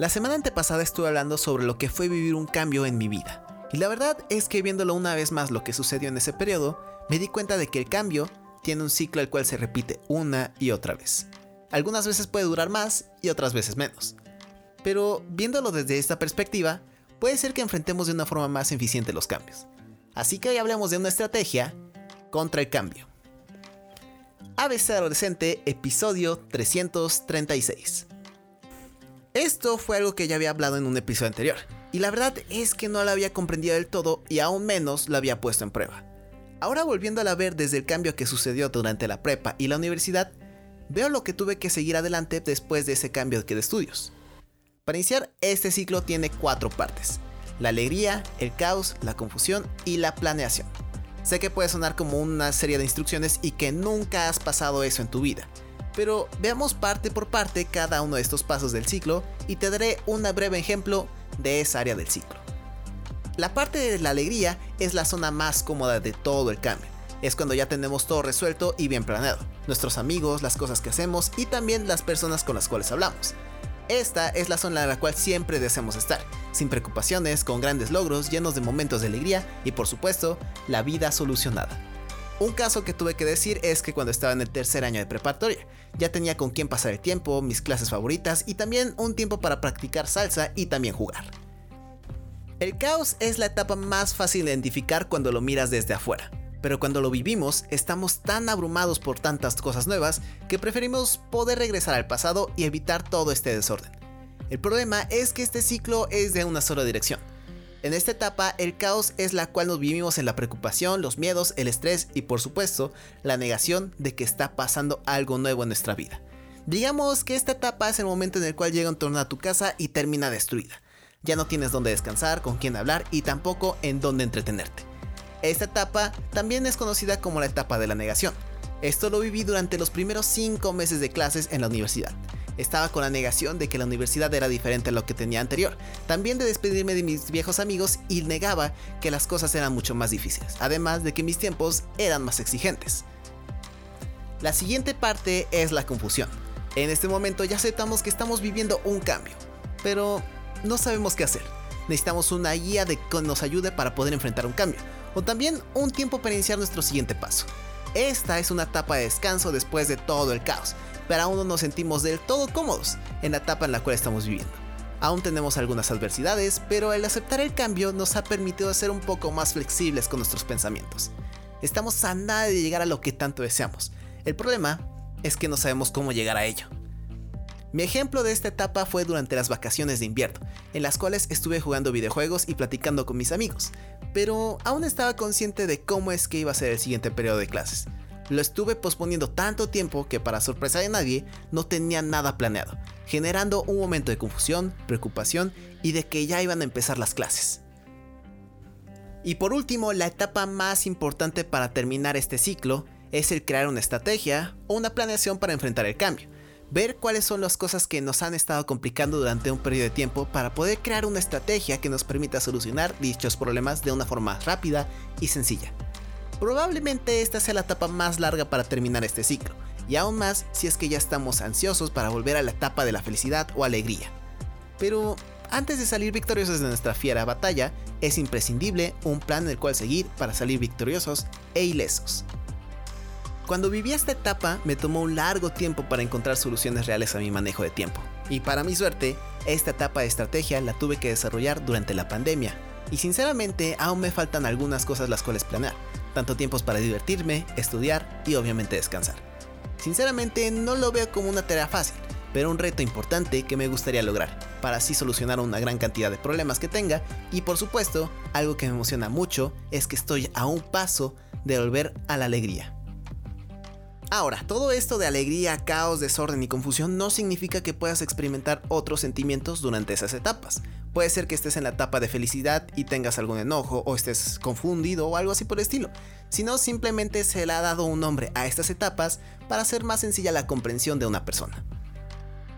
La semana antepasada estuve hablando sobre lo que fue vivir un cambio en mi vida. Y la verdad es que viéndolo una vez más lo que sucedió en ese periodo, me di cuenta de que el cambio tiene un ciclo el cual se repite una y otra vez. Algunas veces puede durar más y otras veces menos. Pero viéndolo desde esta perspectiva, puede ser que enfrentemos de una forma más eficiente los cambios. Así que hoy hablemos de una estrategia contra el cambio. ABC Adolescente, episodio 336. Esto fue algo que ya había hablado en un episodio anterior, y la verdad es que no lo había comprendido del todo y aún menos lo había puesto en prueba. Ahora volviendo a ver desde el cambio que sucedió durante la prepa y la universidad, veo lo que tuve que seguir adelante después de ese cambio de estudios. Para iniciar, este ciclo tiene cuatro partes. La alegría, el caos, la confusión y la planeación. Sé que puede sonar como una serie de instrucciones y que nunca has pasado eso en tu vida, pero veamos parte por parte cada uno de estos pasos del ciclo y te daré un breve ejemplo de esa área del ciclo. La parte de la alegría es la zona más cómoda de todo el cambio. Es cuando ya tenemos todo resuelto y bien planeado. Nuestros amigos, las cosas que hacemos y también las personas con las cuales hablamos. Esta es la zona en la cual siempre deseamos estar, sin preocupaciones, con grandes logros, llenos de momentos de alegría y por supuesto, la vida solucionada. Un caso que tuve que decir es que cuando estaba en el tercer año de preparatoria, ya tenía con quién pasar el tiempo, mis clases favoritas y también un tiempo para practicar salsa y también jugar. El caos es la etapa más fácil de identificar cuando lo miras desde afuera, pero cuando lo vivimos estamos tan abrumados por tantas cosas nuevas que preferimos poder regresar al pasado y evitar todo este desorden. El problema es que este ciclo es de una sola dirección, en esta etapa, el caos es la cual nos vivimos en la preocupación, los miedos, el estrés y por supuesto, la negación de que está pasando algo nuevo en nuestra vida. Digamos que esta etapa es el momento en el cual llega un tornado a tu casa y termina destruida. Ya no tienes dónde descansar, con quién hablar y tampoco en dónde entretenerte. Esta etapa también es conocida como la etapa de la negación. Esto lo viví durante los primeros 5 meses de clases en la universidad estaba con la negación de que la universidad era diferente a lo que tenía anterior, también de despedirme de mis viejos amigos y negaba que las cosas eran mucho más difíciles, además de que mis tiempos eran más exigentes. La siguiente parte es la confusión. En este momento ya aceptamos que estamos viviendo un cambio, pero no sabemos qué hacer. Necesitamos una guía de que nos ayude para poder enfrentar un cambio, o también un tiempo para iniciar nuestro siguiente paso. Esta es una etapa de descanso después de todo el caos, pero aún no nos sentimos del todo cómodos en la etapa en la cual estamos viviendo. Aún tenemos algunas adversidades, pero el aceptar el cambio nos ha permitido ser un poco más flexibles con nuestros pensamientos. Estamos a nada de llegar a lo que tanto deseamos. El problema es que no sabemos cómo llegar a ello. Mi ejemplo de esta etapa fue durante las vacaciones de invierno, en las cuales estuve jugando videojuegos y platicando con mis amigos, pero aún estaba consciente de cómo es que iba a ser el siguiente periodo de clases. Lo estuve posponiendo tanto tiempo que para sorpresa de nadie no tenía nada planeado, generando un momento de confusión, preocupación y de que ya iban a empezar las clases. Y por último, la etapa más importante para terminar este ciclo es el crear una estrategia o una planeación para enfrentar el cambio. Ver cuáles son las cosas que nos han estado complicando durante un periodo de tiempo para poder crear una estrategia que nos permita solucionar dichos problemas de una forma rápida y sencilla. Probablemente esta sea la etapa más larga para terminar este ciclo, y aún más si es que ya estamos ansiosos para volver a la etapa de la felicidad o alegría. Pero antes de salir victoriosos de nuestra fiera batalla, es imprescindible un plan en el cual seguir para salir victoriosos e ilesos. Cuando viví esta etapa me tomó un largo tiempo para encontrar soluciones reales a mi manejo de tiempo. Y para mi suerte, esta etapa de estrategia la tuve que desarrollar durante la pandemia. Y sinceramente aún me faltan algunas cosas las cuales planear, tanto tiempos para divertirme, estudiar y obviamente descansar. Sinceramente no lo veo como una tarea fácil, pero un reto importante que me gustaría lograr, para así solucionar una gran cantidad de problemas que tenga y por supuesto, algo que me emociona mucho es que estoy a un paso de volver a la alegría. Ahora, todo esto de alegría, caos, desorden y confusión no significa que puedas experimentar otros sentimientos durante esas etapas. Puede ser que estés en la etapa de felicidad y tengas algún enojo o estés confundido o algo así por el estilo, sino simplemente se le ha dado un nombre a estas etapas para hacer más sencilla la comprensión de una persona.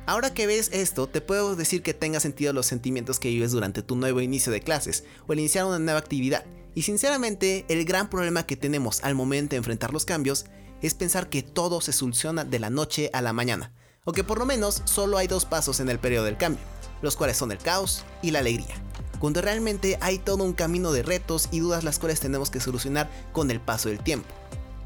Ahora que ves esto, te puedo decir que tenga sentido los sentimientos que vives durante tu nuevo inicio de clases o el iniciar una nueva actividad. Y sinceramente, el gran problema que tenemos al momento de enfrentar los cambios es pensar que todo se soluciona de la noche a la mañana, o que por lo menos solo hay dos pasos en el periodo del cambio. Los cuales son el caos y la alegría, cuando realmente hay todo un camino de retos y dudas las cuales tenemos que solucionar con el paso del tiempo.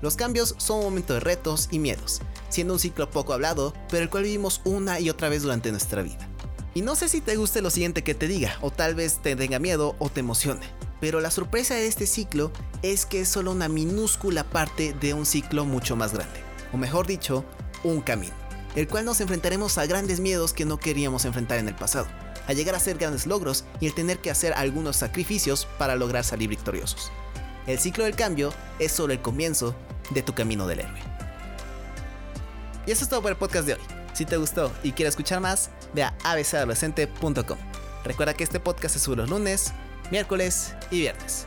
Los cambios son un momento de retos y miedos, siendo un ciclo poco hablado, pero el cual vivimos una y otra vez durante nuestra vida. Y no sé si te guste lo siguiente que te diga, o tal vez te tenga miedo o te emocione, pero la sorpresa de este ciclo es que es solo una minúscula parte de un ciclo mucho más grande, o mejor dicho, un camino, el cual nos enfrentaremos a grandes miedos que no queríamos enfrentar en el pasado, a llegar a hacer grandes logros y el tener que hacer algunos sacrificios para lograr salir victoriosos. El ciclo del cambio es solo el comienzo de tu camino del héroe. Y eso es todo por el podcast de hoy. Si te gustó y quieres escuchar más, ve a abcadolescente.com. Recuerda que este podcast se sube los lunes, miércoles y viernes.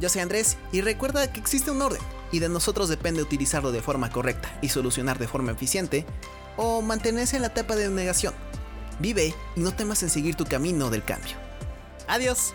Yo soy Andrés y recuerda que existe un orden y de nosotros depende utilizarlo de forma correcta y solucionar de forma eficiente o mantenerse en la etapa de negación. Vive y no temas en seguir tu camino del cambio. Adiós.